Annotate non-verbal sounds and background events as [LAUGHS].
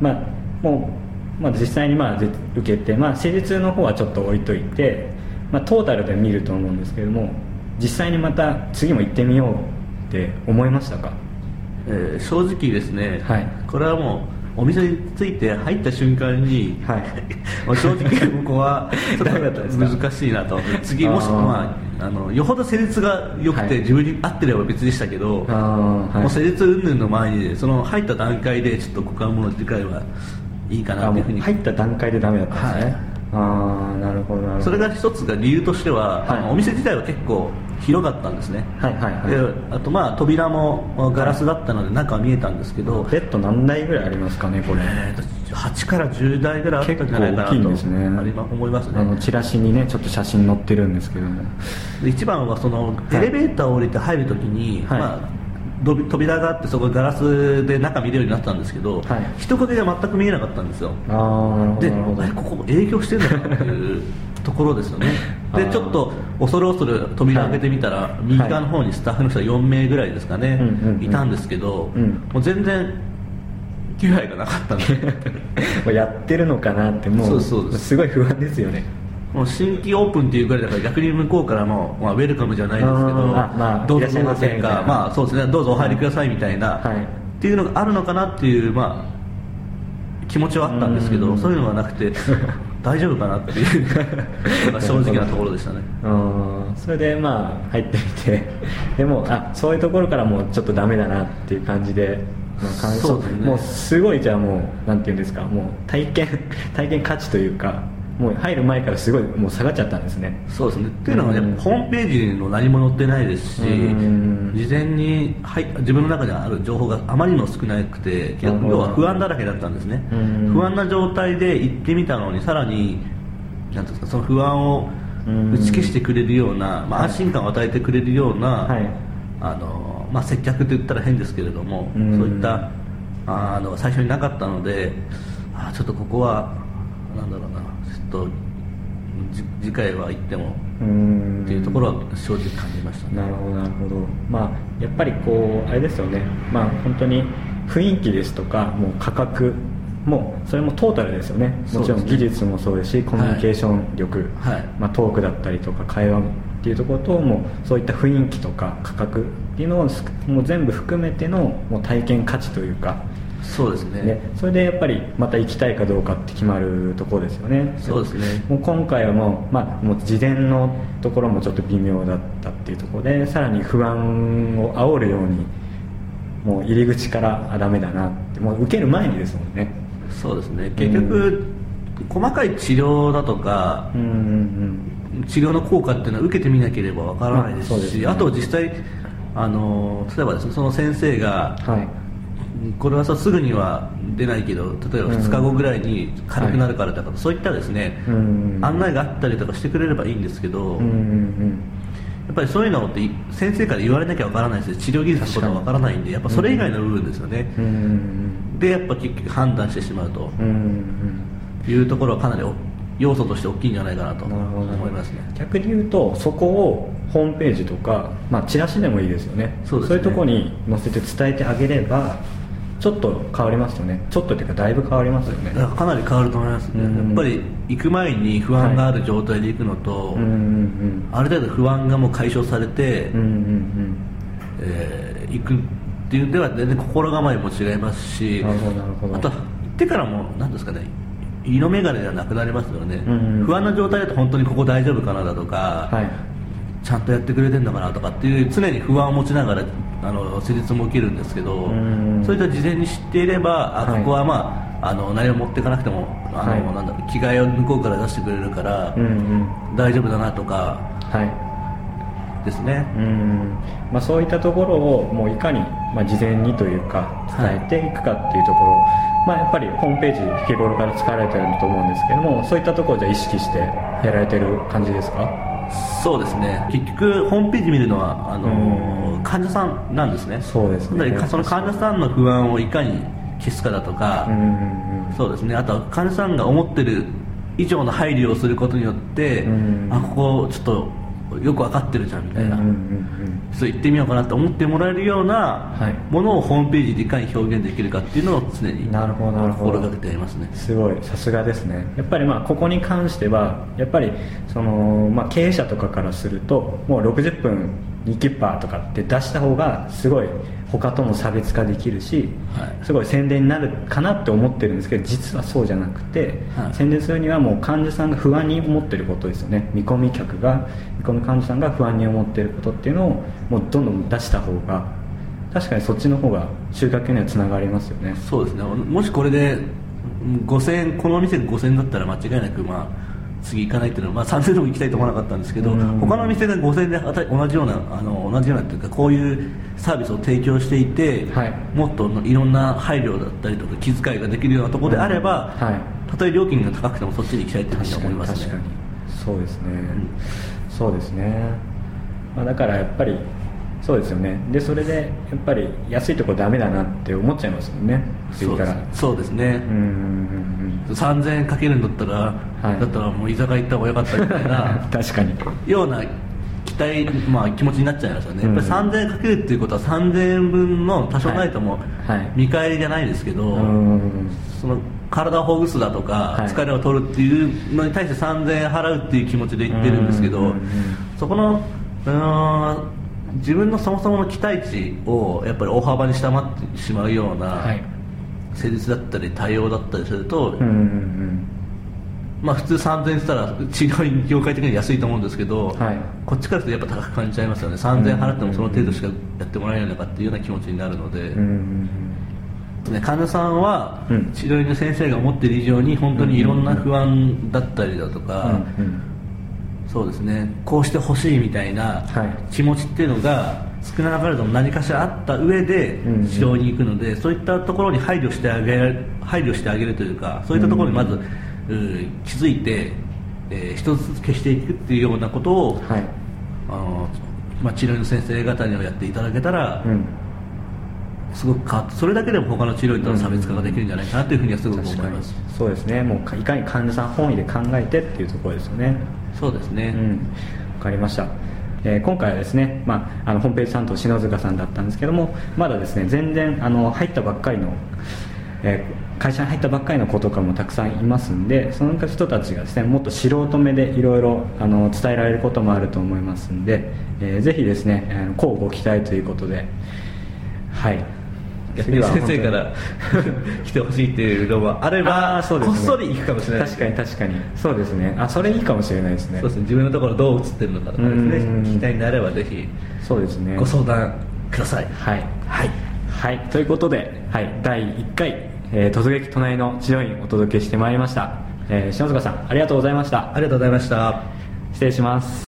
まあもう、まあ、実際にまあ受けて、まあ、施術の方はちょっと置いといて、まあ、トータルで見ると思うんですけども実際にまた次も行ってみようって思いましたか？えー正直ですね、はい。これはもうお店に着いて入った瞬間に、はい。[LAUGHS] 正直ここは [LAUGHS] ちょっダメだったんですか？と難しいなと。次もしまああのよほど施術が良くて、はい。自分に合ってれば別でしたけど、はい。もう施術云々の前にその入った段階でちょっとここはもう次回はいいかなというふうに。う入った段階でダメだったんですね、はい。ああなるほどなるほど。それが一つが理由としては、はい。お店自体は結構広かったんですね、はいはいはい。であとまあ扉もガラスだったので中は見えたんですけど、ベッド何台ぐらいありますかねこれ。えーと8から10台ぐらいあったんじゃないかなと結構大きいんですね。ありま思いますあのねチラシにねちょっと写真載ってるんですけども。で一番はそのエレベーターを降りて入るときに、はい。まあ扉があってそこガラスで中見れるようになったんですけど、はい。人影が全く見えなかったんですよ。でここ営業してるのかっていう。ところですよねでちょっと恐る恐る扉開けてみたら、右側の方にスタッフの人が4名ぐらいですかね、いたんですけど、うん。もう全然気配がなかったんで [LAUGHS] やってるのかなってもうそうそうですすごい不安ですよねもう新規オープンっていうぐらいだから逆に向こうからも、まあ、ウェルカムじゃないですけど、まあどうぞいらっしゃいませどうぞみたいな。まあそうですね。どうぞお入りくださいみたいな、はい。っていうのがあるのかなっていうまあ気持ちはあったんですけうん。どそういうのがなくて [LAUGHS] 大丈夫かなっていう正直なところでしたね。[LAUGHS] うんそれでまあ入ってみて [LAUGHS] でもあそういうところからもうちょっとダメだなっていう感じで、そうですね。もうすごいじゃあもうなんていうんですかもう体験体験価値というかもう入る前からすごいもう下がっちゃったんですね。そうですね。っていうのはね、うん。ホームページの何も載ってないですし、うん。事前に、はい、自分の中にある情報があまりにも少なくて要は不安だらけだったんですね、うん。不安な状態で行ってみたのにさらになんですかその不安をうん。打ち消してくれるような、まあ、はい。安心感を与えてくれるような、はい。あのまあ、接客って言ったら変ですけれども、うん。そういったあの最初になかったのであちょっとここはなんだろうな。ちょっとじ次回は行っても。うん。っていうところは正直感じましたね。なるほどなるほど。まあやっぱりこうあれですよね。まあ本当に雰囲気ですとかもう価格もうそれもトータルですよね。もちろん技術もそうですしコミュニケーション力、はい。まあ、トークだったりとか会話っていうところともうそういった雰囲気とか価格っていうのをすもう全部含めてのもう体験価値というか、そうですね。ね、それでやっぱりまた行きたいかどうかって決まるところですよね。そうですね。もう今回はもう,、まあ、もう事前のところもちょっと微妙だったっていうところでさらに不安を煽るようにもう入り口からあダメだなってもう受ける前にですもんね。そうですね。結局、細かい治療だとかうんうん治療の効果っていうのは受けてみなければわからないですし、まあね。あと実際あの例えばですねその先生がうんはいこれはさすぐには出ないけど例えば2日後ぐらいに軽くなるからとか、そういったですね、うん。案内があったりとかしてくれればいいんですけど、うんうんやっぱりそういうのって先生から言われなきゃわからないですし治療技術のことはわからないんでやっぱそれ以外の部分ですよね、うん。うんでやっぱ結局判断してしまうと。うんうんいうところはかなりお要素として大きいんじゃないかなと思いますね。逆に言うとそこをホームページとか、まあ、チラシでもいいですよね。そうですね。いうところに載せて伝えてあげればちょっと変わりますよね。ちょっとっていうかだいぶ変わりますよね。だかなり変わると思いますね、うん。やっぱり行く前に不安がある状態で行くのと、うんうんある程度不安がもう解消されて、うんうんうん。えー行くっていうでは全然心構えも違いますしあとは行ってからも何ですかね色眼鏡ではなくなりますよね、うんうん不安な状態だと本当にここ大丈夫かなだとか、はい。ちゃんとやってくれてるのかなとかっていう常に不安を持ちながらあの施術も受けるんですけど、うん。そういった事前に知っていればあはい。ここはまああの何も持っていかなくてもあの、はい。なんだろう着替えを向こうから出してくれるから、うんうん。大丈夫だなとかはい。ですね、うん。まあ、そういったところをもういかに、まあ、事前にというか伝えていくかっていうところ、まあ、やっぱりホームページ日頃から使われてると思うんですけどもそういったところをじゃあ意識してやられてる感じですか？そうですね。結局ホームページ見るのはあの、うん。患者さんなんですね。そうですね。その患者さんの不安をいかに消すかだとか、そうですね。あとは患者さんが思ってる以上の配慮をすることによって、うん。あここちょっとよく分かってるじゃんみたいな、そう言ってみようかなと思ってもらえるようなはい。ものをホームページでいかに表現できるかっていうのを常になるほどなるほど。心がけてやりますね。すごい。さすがですね。やっぱりまあここに関してはやっぱりその、まあ、経営者とかからするともう60分2キッパーとかって出した方がすごい他とも差別化できるし、はい。すごい宣伝になるかなって思ってるんですけど実はそうじゃなくて、はい。宣伝するにはもう患者さんが不安に思ってることですよね。見込み客が見込み患者さんが不安に思ってることっていうのをもうどんどん出した方が確かにそっちの方が収穫にはつながりますよね。そうですね。もしこれでうん5000円このお店が5000円だったら間違いなくまあ次行かないっていうのは、まあ、3000円でも行きたいと思わなかったんですけど、うん。他の店が5000円であた同じようなあの同じようなっていうかこういうサービスを提供していて、はい。もっといろんな配慮だったりとか気遣いができるようなところであれば、はい。たとえ料金が高くてもそっちに行きたいっていうふうに思いますね。確かに。そうですね、そうですね、まあ、だからやっぱりそうですよね。でそれでやっぱり安いとこダメだなって思っちゃいますもんね。次そうから。です。そうですね、うんうんうん3000円かけるんだったら、はい。だったらもう居酒屋行った方が良かったみたいな [LAUGHS] 確かに。ような期待、まあ、気持ちになっちゃいますよね、うん。やっぱり3000円かけるっていうことは3000円分の多少ないともはい。はい見返りじゃないですけど、うんその体をほぐすだとか、はい。疲れを取るっていうのに対して3000円払うっていう気持ちで言ってるんですけど、そこのうーん自分のそもそもの期待値をやっぱり大幅に下回ってしまうような、はい。施術だったり対応だったりすると、うんうんうん。まあ、普通3000円したら治療院業界的には安いと思うんですけど、はい。こっちからするとやっぱ高く感じちゃいますよね。3000円払ってもその程度しかやってもらえないのかっていうような気持ちになるので、うんうんね、患者さんはうん。治療院の先生が思っている以上に本当にいろんな不安だったりだとか、うんうんそうですね。こうしてほしいみたいなはい。気持ちっていうのが少なからずも何かしらあった上でうんうん。治療に行くので、そういったところに配慮してあげる配慮してあげるというかそういったところにまず、う気づいて、えー一つずつ消していくっていうようなことを、はい。あのまあ、治療院の先生方にはやっていただけたら、うんすごく変わってそれだけでも他の治療院との差別化ができるんじゃないかなというふうにはすごく思います。そうですね。もうかいかに患者さん本位で考えてっていうところですよね。そうですね、うん、わかりました、えー今回はですね、まあ、あのホームページ担当篠塚さんだったんですけどもまだですね全然あの入ったばっかりの、えー会社に入ったばっかりの子とかもたくさんいますんでその人たちがですねもっと素人目でいろいろあの伝えられることもあると思いますんで、えーぜひですねあの乞うご期待ということではい逆に。先生から [LAUGHS] 来てほしいっていうのもあればあーそうですね。こっそり行くかもしれない。確かに確かに。そうですね。あそれいいかもしれないですね。そうですね。自分のところどう映ってるのかとかですね。うん。聞きたいんであればぜひそうですね。ご相談ください。はい。はい。はい、ということで、はい、第1回、えー突撃隣の治療院お届けしてまいりました、えー篠塚さんありがとうございました。ありがとうございました。失礼します